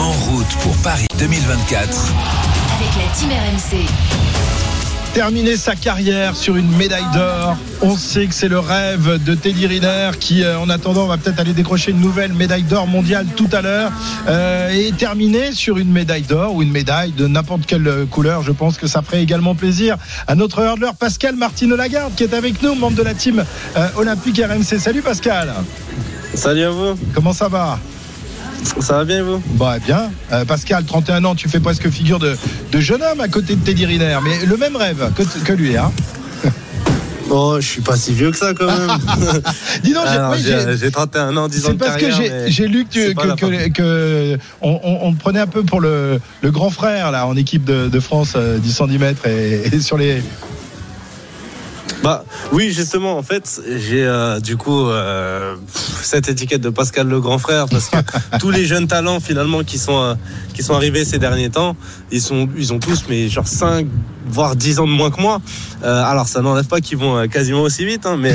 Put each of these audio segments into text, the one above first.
En route pour Paris 2024. Avec la Team RMC. Terminer sa carrière sur une médaille d'or. On sait que c'est le rêve de Teddy Riner qui, euh, en attendant, va peut-être aller décrocher une nouvelle médaille d'or mondiale tout à l'heure. Euh, et terminer sur une médaille d'or ou une médaille de n'importe quelle couleur, je pense que ça ferait également plaisir à notre hurleur Pascal Martino Lagarde qui est avec nous, membre de la team euh, olympique RMC. Salut Pascal. Salut à vous. Comment ça va? Ça va bien vous? Bah bien. Euh, Pascal, 31 ans, tu fais presque figure de, de, jeune homme à côté de Teddy Riner, mais le même rêve que, que lui, hein Oh, je suis pas si vieux que ça quand même. Dis donc, j'ai 31 ans, 10 ans C'est parce que j'ai lu que, que, que, on, on, prenait un peu pour le, le, grand frère là en équipe de, de France euh, du 110 mètres et, et sur les bah oui, justement, en fait, j'ai euh, du coup euh, cette étiquette de Pascal le grand frère parce que tous les jeunes talents finalement qui sont euh, qui sont arrivés ces derniers temps, ils sont ils ont tous mais genre 5 voire 10 ans de moins que moi. alors ça n'enlève pas qu'ils vont quasiment aussi vite hein, mais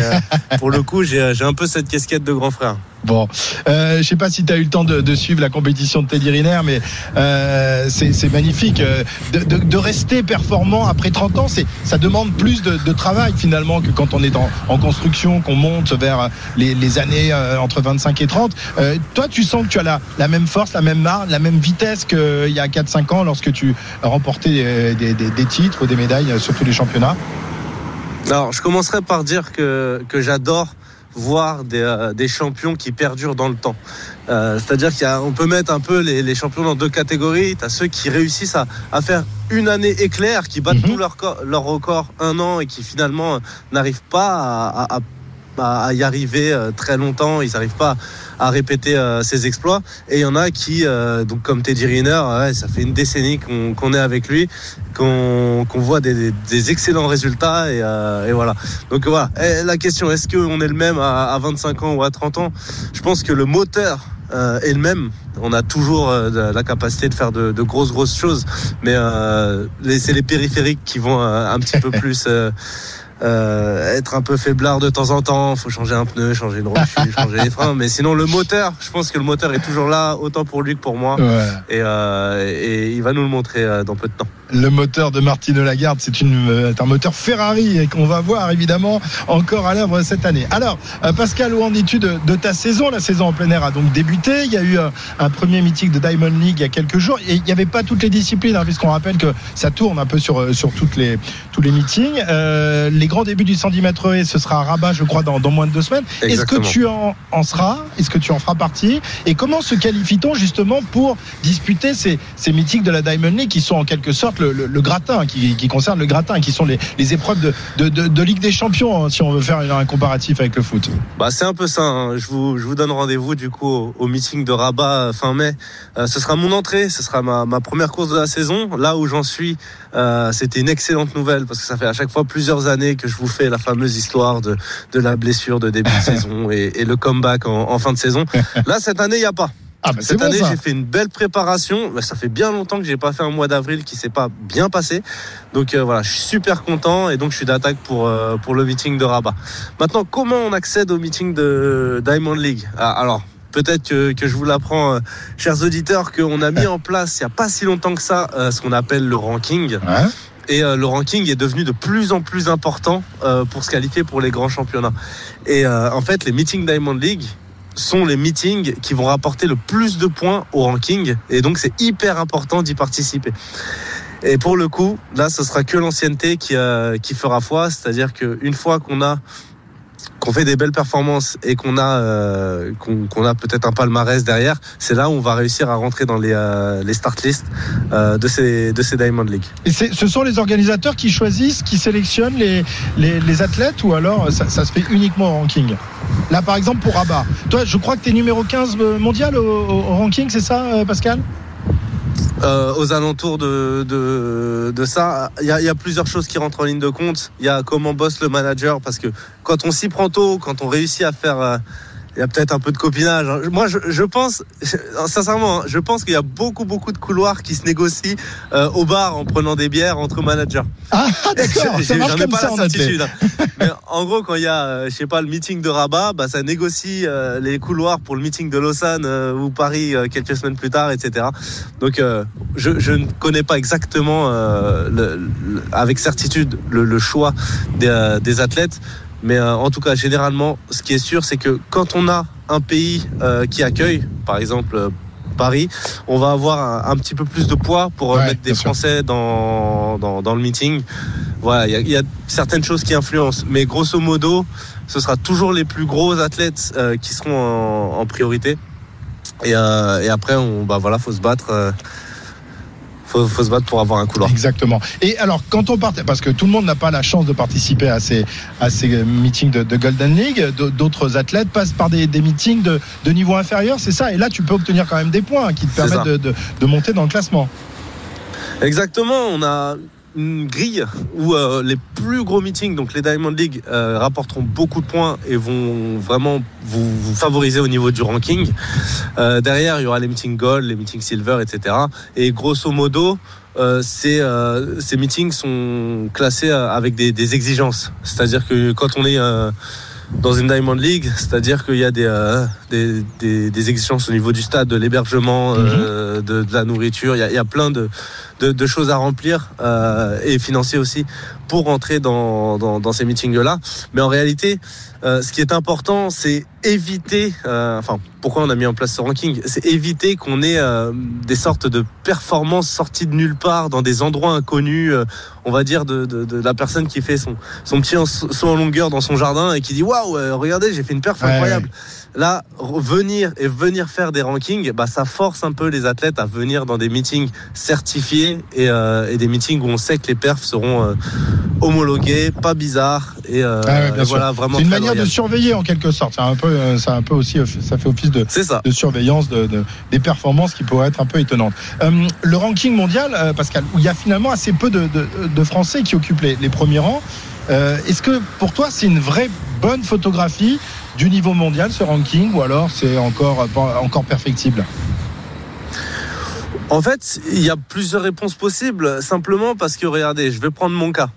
pour le coup, j'ai j'ai un peu cette casquette de grand frère. Bon, euh, je sais pas si tu as eu le temps de, suivre la compétition de Teddy Riner, mais euh, c'est magnifique. Euh, de, rester performant après 30 ans, ça demande plus de, travail finalement que quand on est en, construction, qu'on monte vers les, années euh, entre 25 et 30. toi, tu sens que tu as la, la même force, la même marge, la même vitesse qu'il y a 4-5 ans lorsque tu remportais des, des, des titres ou des médailles sur tous les championnats? Alors, je commencerai par dire que, que j'adore voir des, euh, des, champions qui perdurent dans le temps. Euh, C'est-à-dire qu'on peut mettre un peu les, les, champions dans deux catégories. Tu as ceux qui réussissent à, à, faire une année éclair, qui battent mhm. tout leur, leur record un an et qui finalement n'arrivent pas à, à, à, y arriver euh, très longtemps. Ils n'arrivent pas à répéter euh, ses exploits. Et il y en a qui, euh, donc comme Teddy Riner, ouais, ça fait une décennie qu'on est avec lui, qu'on voit des, des, excellents résultats. Et, et voilà. Donc voilà. la question, est-ce qu'on est le même à, à 25 ans ou à 30 ans? Je pense que le moteur euh, est le même. On a toujours la capacité de faire de, de grosses grosses choses, mais euh, c'est les périphériques qui vont un petit peu plus euh, être un peu faiblard de temps en temps, faut changer un pneu, changer une roue, changer les freins. Mais sinon, le moteur, je pense que le moteur est toujours là, autant pour lui que pour moi. Et, euh, et, il va nous le montrer euh, dans peu de temps. Le moteur de Martine Lagarde, c'est euh, un moteur Ferrari et qu'on va voir évidemment encore à l'œuvre cette année. Alors, Pascal, où en es-tu de, de, ta saison? La saison en plein air a donc débuté. Il y a eu un, premier meeting de Diamond League il y a quelques jours. Et il n'y avait pas toutes les disciplines, hein, puisqu'on rappelle que ça tourne un peu sur, sur toutes les, tous les meetings. les les grands débuts du 110 mètres et ce sera à Rabat, je crois, dans, moins de deux semaines. Est-ce que tu en, en seras? Est-ce que tu en feras partie? Et comment se qualifie-t-on justement pour disputer ces, ces mythiques de la Diamond League qui sont en quelque sorte le, gratin, qui, qui concernent le gratin, qui sont les, les épreuves de, de, de, Ligue des Champions, hein, si on veut faire un comparatif avec le foot bah, C'est un peu ça. Hein. Je, vous, je vous donne rendez-vous du coup au, meeting de Rabat euh, fin mai. Euh, ce sera mon entrée, ce sera ma, ma première course de la saison. Là où j'en suis, euh, c'était une excellente nouvelle parce que ça fait à chaque fois plusieurs années que je vous fais la fameuse histoire de, de la blessure de début de saison et, et, le comeback en, en, fin de saison. Là, cette année, il n'y a pas. Ah bah cette année, j'ai fait une belle préparation. Bah, ça fait bien longtemps que j'ai pas fait un mois d'avril qui s'est pas bien passé. Donc euh, voilà, je suis super content et donc je suis d'attaque pour euh, pour le meeting de Rabat. Maintenant, comment on accède au meeting de Diamond League? Ah, Alors, peut-être que, que, je vous l'apprends, euh, chers auditeurs, qu'on a mis en place il n'y a pas si longtemps que ça ce qu'on appelle le ranking. Ouais et euh, le ranking est devenu de plus en plus important pour se qualifier pour les grands championnats. Et en fait, les meetings Diamond League sont les meetings qui vont rapporter le plus de points au ranking et donc c'est hyper important d'y participer. Et pour le coup, là, ce sera que l'ancienneté qui, qui fera foi, c'est-à-dire qu'une fois qu'on a qu'on fait des belles performances et qu'on a euh, qu'on a peut-être un palmarès derrière, c'est là où on va réussir à rentrer dans les, euh, start lists euh, de ces de ces Diamond League. Et ce sont les organisateurs qui choisissent, qui sélectionnent les les, athlètes ou alors ça, ça, se fait uniquement au ranking? Là par exemple pour Rabat, toi je crois que tu es numéro 15 mondial au, ranking, c'est ça Pascal? Euh, aux alentours de, ça. Il y, a, plusieurs choses qui rentrent en ligne de compte. Il y a comment bosse le manager, parce que quand on s'y prend tôt, quand on réussit à faire, euh, il y a peut-être un peu de copinage. hein. Moi, je, je pense, sincèrement, hein, je pense qu'il y a beaucoup, beaucoup de couloirs qui se négocient euh, au bar en prenant des bières entre managers. Ah, d'accord, ça marche comme pas ça la en certitude. hein. Mais en gros, quand il y a, euh, je sais pas, le meeting de Rabat, bah, ça négocie euh, les couloirs pour le meeting de Lausanne euh, ou Paris euh, quelques semaines plus tard, etc. Donc, euh, je, je ne connais pas exactement euh, le- le- avec certitude le, le choix des, euh, des athlètes. Mais euh, en tout cas, généralement, ce qui est sûr, c'est que quand on a un pays euh, qui accueille, par exemple euh, Paris, on va avoir un, un petit peu plus de poids pour Ouais, mettre des. Français dans, dans, dans le meeting. Voilà, il y a- il y, a certaines choses qui influencent, mais grosso modo, ce sera toujours les plus gros athlètes qui seront en, en priorité. Et, euh, et après, on, bah voilà, faut se battre. Faut, faut se battre pour avoir un couloir. Exactement. Et alors, quand on part, parce que tout le monde n'a pas la chance de participer à ces, à ces meetings de, de Golden League, d'autres athlètes passent par des, des meetings de, de niveau inférieur, c'est ça. Et là, tu peux obtenir quand même des points qui te permettent de, de monter dans le classement. Exactement, on a une grille où euh, les plus gros meetings, donc les Diamond League, euh, rapporteront beaucoup de points et vont vraiment vous, favoriser au niveau du ranking. Euh, derrière, il y aura les meetings Gold, les meetings Silver, etc. Et grosso modo, euh, ces, euh, ces meetings sont classés euh, avec des, des exigences. C'est-à-dire que quand on est dans une Diamond League, c'est-à-dire qu'il y a des, des, des, des exigences au niveau du stade, de l'hébergement, euh, de, de la nourriture. Il y a, il y a plein de, de, de choses à remplir euh, et financier aussi pour rentrer dans, dans, dans ces meetings-là. Mais en réalité, euh, ce qui est important, c'est éviter, enfin, pourquoi on a mis en place ce ranking, c'est éviter qu'on ait des sortes de performances sorties de nulle part dans des endroits inconnus, on va dire de, la personne qui fait son, son petit saut en longueur dans son jardin et qui dit waouh, regardez, j'ai fait une perf Ouais, incroyable. Là, venir et venir faire des rankings, bah, ça force un peu les athlètes à venir dans des meetings certifiés et, euh, et des meetings où on sait que les perfs seront euh, homologués, pas bizarres et, euh, Ah ouais, et voilà vraiment. C'est une manière de surveiller en quelque sorte. C'est un peu, ça a un peu aussi, ça fait office de, C'est ça. de surveillance de, de- des performances qui pourraient être un peu étonnantes. Le ranking mondial, Pascal, où il y a finalement assez peu de, Français qui occupent les, les premiers rangs. Est-ce que pour toi c'est une vraie bonne photographie du niveau mondial ce ranking ou alors c'est encore perfectible? En fait, il y a plusieurs réponses possibles, simplement parce que, regardez, je vais prendre mon cas.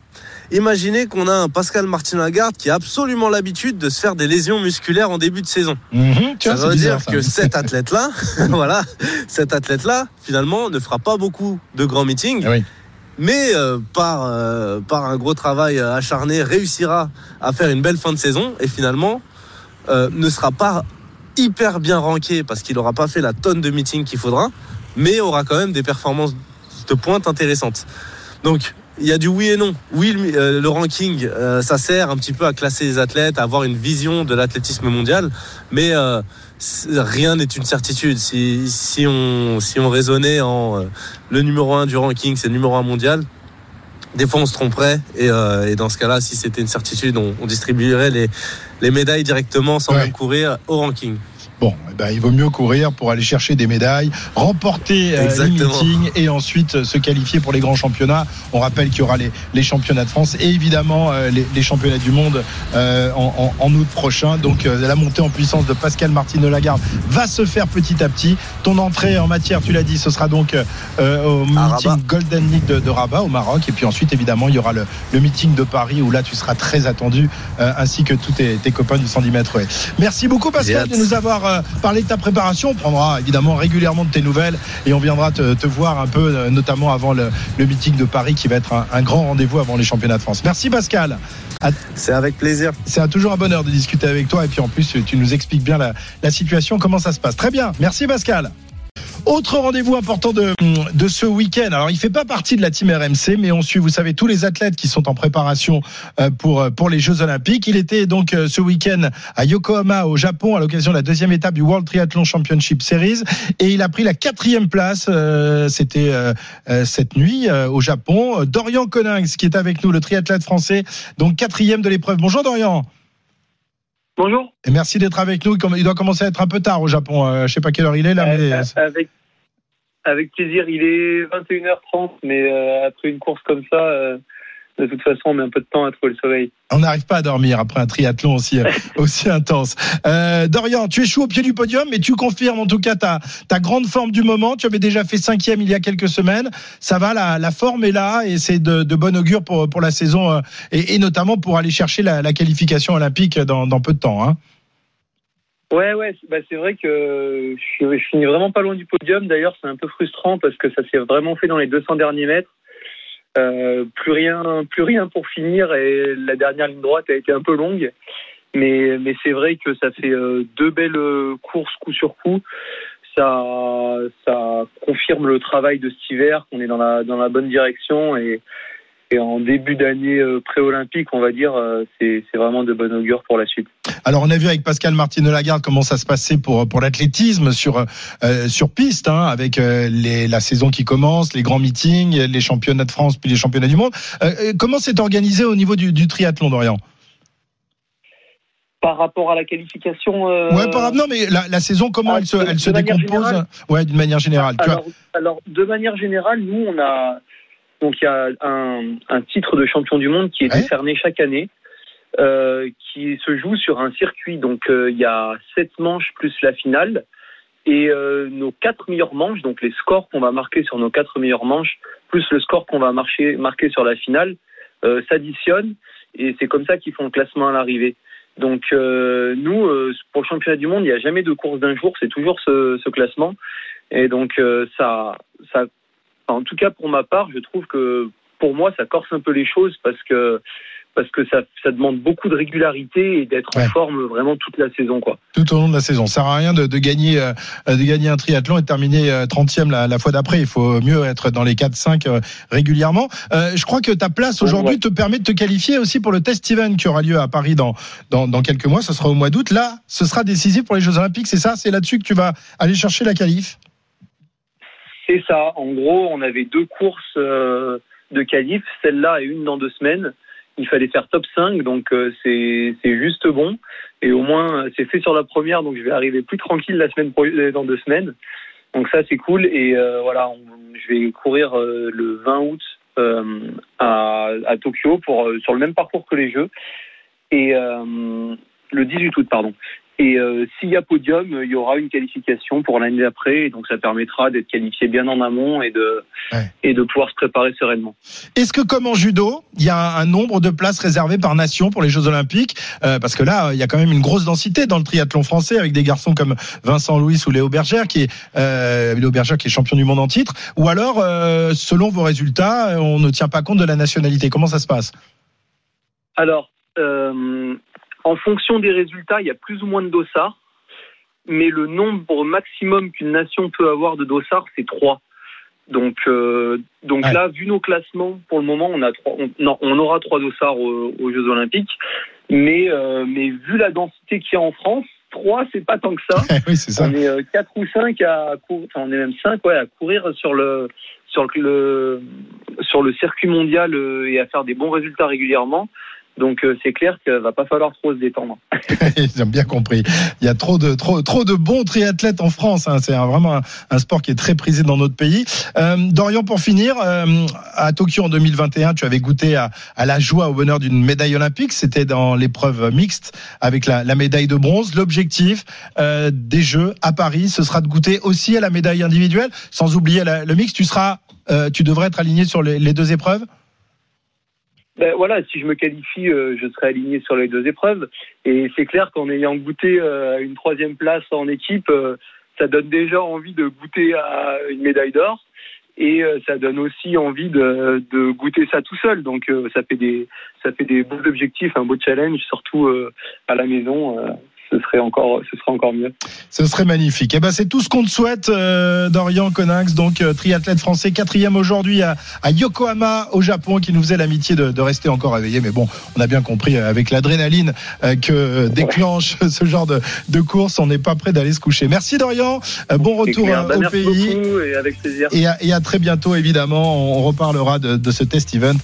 Imaginez qu'on a un Pascal Martin Lagarde qui a absolument l'habitude de se faire des lésions musculaires en début de saison. Mhm, ça veut bizarre, dire ça. que cet athlète-là, voilà, cet athlète-là, finalement, ne fera pas beaucoup de grands meetings, oui. mais euh, par, euh, par un gros travail acharné, réussira à faire une belle fin de saison et finalement euh, ne sera pas hyper bien ranké parce qu'il n'aura pas fait la tonne de meetings qu'il faudra, mais aura quand même des performances de pointe intéressantes. Donc, il y a du oui et non. Oui, le, euh, ranking, euh, ça sert un petit peu à classer les athlètes, à avoir une vision de l'athlétisme mondial, mais rien n'est une certitude. Si, on, si on raisonnait en le numéro 1 du ranking, c'est le numéro 1 mondial, des fois on se tromperait, et, euh, et dans ce cas-là, si c'était une certitude, on, on distribuerait les, les médailles directement sans Ouais. même courir au ranking. Bon, eh ben, il vaut mieux courir pour aller chercher des médailles, remporter euh, les meetings et ensuite euh, se qualifier pour les grands championnats. On rappelle qu'il y aura les, les championnats de France et évidemment euh, les, les championnats du monde euh, en, en- en août prochain. Donc euh, la montée en puissance de Pascal Martine Lagarde va se faire petit à petit. Ton entrée en matière, tu l'as dit, ce sera donc euh, au meeting. Golden League de, de Rabat au Maroc. Et puis ensuite, évidemment, il y aura le, le meeting de Paris où là, tu seras très attendu, euh, ainsi que tous tes, tes copains du 110 mètres. Merci beaucoup, Pascal, de nous avoir euh, parlé de ta préparation. On prendra évidemment régulièrement de tes nouvelles et on viendra te, te voir un peu, euh, notamment avant le, le meeting de Paris qui va être un, un grand rendez-vous avant les championnats de France. Merci, Pascal. C'est avec plaisir. C'est toujours un bonheur de discuter avec toi et puis en plus, tu nous expliques bien la, la situation, comment ça se passe? Très bien. Merci, Pascal. Autre rendez-vous important de, de ce week-end. Alors, il fait pas partie de la team RMC, mais on suit, vous savez, tous les athlètes qui sont en préparation euh, pour euh, pour les Jeux Olympiques. Il était donc euh, ce week-end à Yokohama, au Japon, à l'occasion de la deuxième étape du World Triathlon Championship Series, et il a pris la quatrième place. euh, C'était euh, cette nuit euh, au Japon. Dorian Coninx, qui est avec nous, le triathlète français, donc quatrième de l'épreuve. Bonjour Dorian. Bonjour. Et merci d'être avec nous. Il doit commencer à être un peu tard au Japon. Je sais pas quelle heure il est là, mais avec, avec plaisir. Il est 21h30, mais euh, après une course comme ça, euh, De toute façon, on met un peu de temps à trouver le sommeil. On n'arrive pas à dormir après un triathlon aussi, aussi intense. Euh, Dorian, tu échoues au pied du podium, mais tu confirmes en tout cas ta, ta grande forme du moment. Tu avais déjà fait cinquième il y a quelques semaines. Ça va, la, la forme est là et c'est de, de bon augure pour, pour la saison euh, et, et notamment pour aller chercher la, la qualification olympique dans, dans peu de temps. Hein. Ouais, ouais, bah, c'est vrai que je, je finis vraiment pas loin du podium. D'ailleurs, c'est un peu frustrant parce que ça s'est vraiment fait dans les 200 derniers mètres. Euh, plus rien, plus rien pour finir et la dernière ligne droite a été un peu longue. Mais, mais c'est vrai que ça fait euh, deux belles courses coup sur coup. Ça, ça confirme le travail de cet hiver, qu'on est dans la, dans la bonne direction et, et en début d'année euh, pré-olympique, on va dire, euh, c'est vraiment de bon augure pour la suite. Alors on a vu avec Pascal Martine Lagarde comment ça se passait pour pour l'athlétisme sur euh, sur piste hein, avec euh, les, la saison qui commence, les grands meetings, les championnats de France puis les championnats du monde. Euh, comment c'est organisé au niveau du, du triathlon d'Orient Par rapport à la qualification. euh, Ouais, par, non mais la, la saison comment Ah, elle se de- elle se de manière décompose? générale Ouais, d'une manière générale. Tu vois. alors, alors, de manière générale, nous, on a donc il y a un, un titre de champion du monde qui est Ouais. décerné chaque année, euh, qui se joue sur un circuit. Donc euh, il y a sept manches plus la finale. Et euh, nos quatre meilleures manches, donc les scores qu'on va marquer sur nos quatre meilleures manches, plus le score qu'on va marcher, marquer sur la finale, euh, s'additionnent. Et c'est comme ça qu'ils font le classement à l'arrivée. Donc euh, nous, euh, pour le championnat du monde, il n'y a jamais de course d'un jour, c'est toujours ce, ce classement. Et donc euh, ça, ça, en tout cas pour ma part, je trouve que pour moi, ça corse un peu les choses parce que parce que ça, ça demande beaucoup de régularité et d'être Ouais. en forme vraiment toute la saison, quoi. Tout au long de la saison, ça sert à rien de, de gagner euh, de gagner un triathlon et de terminer euh, 30e la, la fois d'après. Il faut mieux être dans les 4-5 euh, régulièrement. Euh, je crois que ta place aujourd'hui Ouais. te permet de te qualifier aussi pour le test event qui aura lieu à Paris dans, dans, dans quelques mois. Ce sera au mois d'août. Là, ce sera décisif pour les Jeux Olympiques. C'est ça? C'est là-dessus que tu vas aller chercher la qualif? C'est ça. En gros, on avait deux courses euh, de qualif, celle-là et une dans deux semaines. Il fallait faire top 5, donc euh, c'est juste bon. Et au moins, c'est fait sur la première, donc je vais arriver plus tranquille la semaine euh, dans deux semaines. Donc ça, c'est cool. Et voilà, je vais courir le 20 août à, à Tokyo pour sur le même parcours que les Jeux. Et le 18 août, pardon. Et euh, s'il y a podium, il y aura une qualification pour l'année d'après. Et donc ça permettra d'être qualifié bien en amont et de Ouais. et de pouvoir se préparer sereinement. Est-ce que comme en judo, il y a un nombre de places réservées par nation pour les Jeux Olympiques? Euh, Parce que là, il y a quand même une grosse densité dans le triathlon français avec des garçons comme Vincent Louis ou Léo Bergère qui est euh, Léo Bergère qui est champion du monde en titre. Ou alors, euh, selon vos résultats, on ne tient pas compte de la nationalité. Comment ça se passe? Alors, euh, en fonction des résultats, il y a plus ou moins de dossards, mais le nombre maximum qu'une nation peut avoir de dossards, c'est trois. Donc, euh, donc Ouais. là, vu nos classements, pour le moment, on a trois, on, non, on aura trois dossards aux, aux Jeux Olympiques, mais euh, mais vu la densité qu'il y a en France, trois, c'est pas tant que ça. Oui, c'est ça. On est euh, quatre ou cinq à courir, enfin, on est même cinq, ouais, à courir sur le sur le sur le circuit mondial et à faire des bons résultats régulièrement. Donc euh, c'est clair qu'il va pas falloir trop se détendre. J'ai bien compris. Il y a trop de trop trop de bons triathlètes en France. hein. C'est vraiment un, sport qui est très prisé dans notre pays. Euh, Dorian, pour finir, euh, à Tokyo en 2021, tu avais goûté à, à la joie, au bonheur d'une médaille olympique. C'était dans l'épreuve mixte avec la, la médaille de bronze. L'objectif euh, des Jeux à Paris, ce sera de goûter aussi à la médaille individuelle, sans oublier la- le mix. Tu seras, euh, tu devrais être aligné sur les deux épreuves. Ben voilà, si je me qualifie, euh, je serai aligné sur les deux épreuves. Et c'est clair qu'en ayant goûté euh, une troisième place en équipe, euh, ça donne déjà envie de goûter à une médaille d'or. Et euh, ça donne aussi envie de, de goûter ça tout seul. Donc ça fait des ça fait des beaux objectifs, un beau challenge, surtout à la maison. Ce serait encore ce serait encore mieux. Ce serait magnifique. Et ben c'est tout ce qu'on te souhaite, euh, Dorian Coninx, donc euh, triathlète français, quatrième aujourd'hui à, à Yokohama au Japon, qui nous faisait l'amitié de, de rester encore réveillé. Mais bon, on a bien compris euh, avec l'adrénaline que déclenche ce genre de, de course, on n'est pas prêt d'aller se coucher. Merci Dorian, bon retour Bah, au merci pays. beaucoup et avec plaisir. Et à, et à très bientôt, évidemment. On reparlera de, de ce test event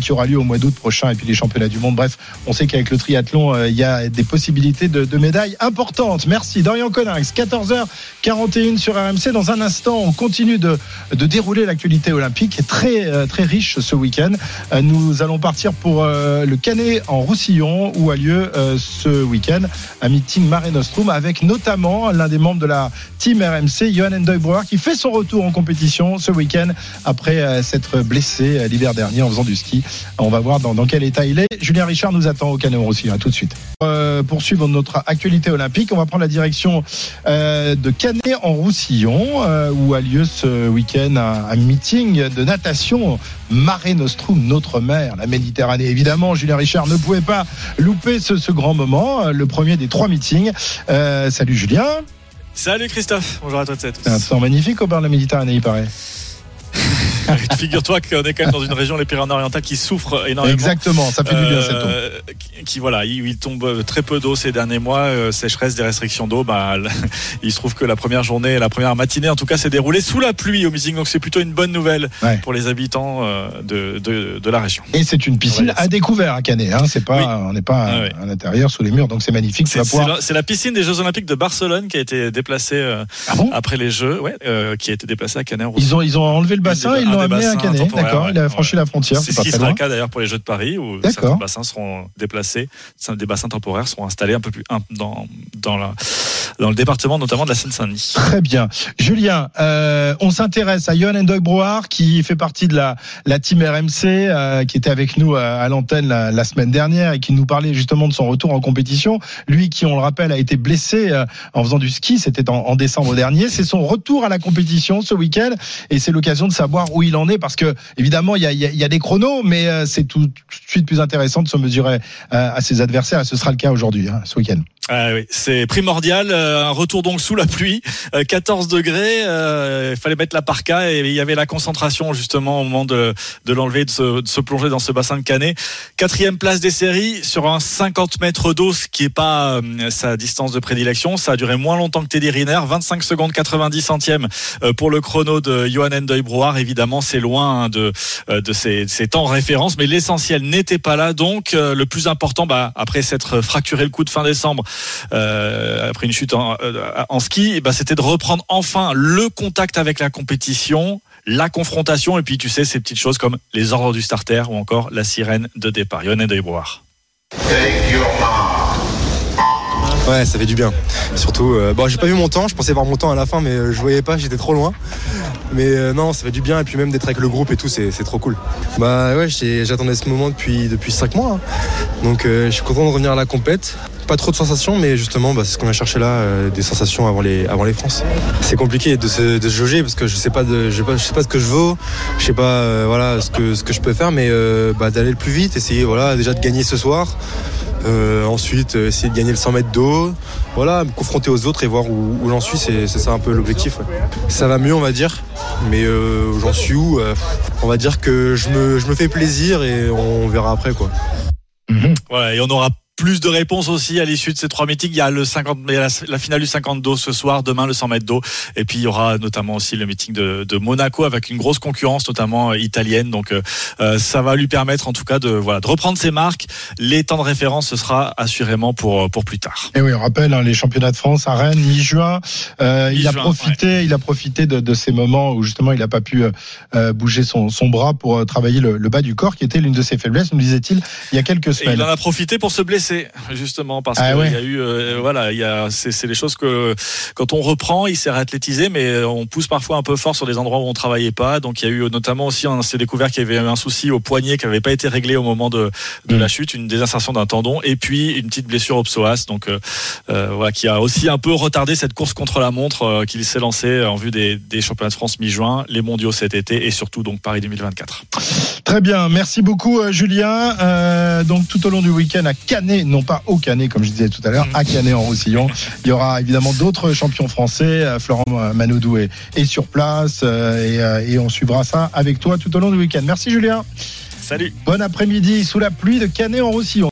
qui aura lieu au mois d'août prochain et puis les championnats du monde. Bref, on sait qu'avec le triathlon, il y a des possibilités de, de médaille importante. Merci Dorian Coninx, 14h41 sur RMC. Dans un instant, on continue de, de dérouler l'actualité olympique, très, euh, très riche ce week-end. Euh, nous allons partir pour euh, le Canet en Roussillon, où a lieu ce week-end un meeting Mare Nostrum, avec notamment l'un des membres de la team RMC, Johan Endoy qui fait son retour en compétition ce week-end après s'être blessé l'hiver dernier en faisant du ski. On va voir dans, quel état il est. Julien Richard nous attend au Canet en Roussillon. À tout de suite. Euh, notre olympique, on va prendre la direction euh, de Canet en Roussillon, euh, où a lieu ce week-end un, meeting de natation Mare Nostrum, notre mer, la Méditerranée. Évidemment, Julien Richard ne pouvait pas louper ce, ce grand moment, le premier des trois meetings. salut Julien. Salut Christophe, bonjour à toi. C'est un temps magnifique au bord de la Méditerranée, il paraît. Figure-toi qu'on est quand même dans une région, les Pyrénées-Orientales, qui souffre énormément. Exactement, ça fait du bien cette eau. Euh, qui, voilà, il, tombe très peu d'eau ces derniers mois, euh, sécheresse, des restrictions d'eau. Bah, il se trouve que la première journée, la première matinée, en tout cas, s'est déroulée sous la pluie au meeting. Donc c'est plutôt une bonne nouvelle pour les habitants euh, de, de, la région. Et c'est une piscine à découvert à Canet. Hein. C'est pas, On n'est pas ah à, l'intérieur sous les murs, donc c'est magnifique. C'est la, piscine des Jeux Olympiques de Barcelone qui a été déplacée ah après les Jeux, ouais, qui a été déplacée à Canet. Ils ont, ils ont enlevé le bassin, ils l'ont amené à Canet. D'accord, il a franchi la frontière. C'est ce qui sera le cas d'ailleurs pour les Jeux de Paris où certains bassins seront déplacés, des bassins temporaires seront installés un peu plus dans, dans, la, dans le département notamment de la Seine-Saint-Denis. Très bien. Julien, euh, on s'intéresse à Johan Endoy Brouard qui fait partie de la, la team RMC, euh, qui était avec nous à, l'antenne la, semaine dernière et qui nous parlait justement de son retour en compétition. Lui qui, on le rappelle, a été blessé euh, en faisant du ski, c'était en, en décembre dernier. C'est son retour à la compétition ce week-end et c'est l'occasion de savoir où il en est parce que évidemment, il y a, des chronos, mais euh, c'est tout, de suite plus intéressant de se mesurer euh, à ses adversaires. Et ce sera le cas aujourd'hui, hein, ce week-end. Ah oui, c'est primordial. Euh, un retour donc sous la pluie, 14 degrés. il fallait mettre la parka et il y avait la concentration justement au moment de, de l'enlever, de se, plonger dans ce bassin de Canet. Quatrième place des séries sur un 50 mètres d'eau, ce qui est pas sa distance de prédilection. Ça a duré moins longtemps que Teddy Riner, 25 secondes 90 centièmes pour le chrono de Johan Endoy Brouard. Évidemment, c'est loin hein, de euh, de ces, temps référence, mais l'essentiel n'était pas là. Donc euh, le plus important, bah, après s'être fracturé le coup de fin décembre, euh, après une chute en, ski, bah, c'était de reprendre enfin le contact avec la compétition la confrontation et puis tu sais ces petites choses comme les ordres du starter ou encore la sirène de départ. Yonne de Ouais, ça fait du bien. Surtout, bon, j'ai pas vu mon temps, je pensais voir mon temps à la fin, mais je voyais pas, j'étais trop loin. Mais euh, non, ça fait du bien et puis même d'être avec le groupe et tout, c'est trop cool. Bah ouais, j'attendais ce moment depuis, depuis 5 mois. Hein. Donc euh, je suis content de revenir à la compète. Pas trop de sensations, mais justement, bah, c'est ce qu'on a cherché là, euh, des sensations avant les, avant les France. C'est compliqué de se, de jauger parce que je sais pas, de, je sais pas, je sais pas ce que je vaux, je sais pas voilà, ce, que, ce que je peux faire, mais bah, d'aller le plus vite, essayer voilà, déjà de gagner ce soir. Euh, ensuite, euh, essayer de gagner le 100 mètres d'eau. Voilà, me confronter aux autres et voir où, j'en suis, c'est ça un peu l'objectif. Ça va mieux, on va dire. Mais euh, j'en suis où On va dire que je me, je me fais plaisir et on verra après. quoi. Voilà, et on aura plus de réponses aussi à l'issue de ces trois meetings. Il y a le 50, la, finale du 50 d'eau ce soir, demain le 100 mètres d'eau, et puis il y aura notamment aussi le meeting de, de Monaco avec une grosse concurrence, notamment euh, italienne. Donc euh, euh, ça va lui permettre en tout cas de voilà de reprendre ses marques. Les temps de référence ce sera assurément pour pour plus tard. Et oui, on rappelle hein, les championnats de France à Rennes mi-juin. il a profité, il a profité de, de, ces moments où justement il n'a pas pu bouger son, son bras pour travailler le, le, bas du corps, qui était l'une de ses faiblesses, nous disait-il il y a quelques semaines. Et il en a profité pour se blesser justement parce ah qu'il y a eu euh, voilà il y a c'est les choses que quand on reprend il s'est réathlétisé mais on pousse parfois un peu fort sur des endroits où on travaillait pas. Donc il y a eu notamment aussi on s'est découvert qu'il y avait un souci au poignet qui n'avait pas été réglé au moment de, de mm. la chute une désinsertion d'un tendon et puis une petite blessure au psoas. Donc euh, euh, voilà qui a aussi un peu retardé cette course contre la montre qu'il s'est lancé en vue des, des championnats de France mi-juin les mondiaux cet été et surtout donc Paris 2024 très bien merci beaucoup Julien donc tout au long du week-end à Canet non pas au Canet, comme je disais tout à l'heure, à Canet en Roussillon. Il y aura évidemment d'autres champions français. Euh, Florent Manoudou est, sur place euh, euh, et, on suivra ça avec toi tout au long du week-end. Merci Julien. Salut. Bon après-midi sous la pluie de Canet en Roussillon.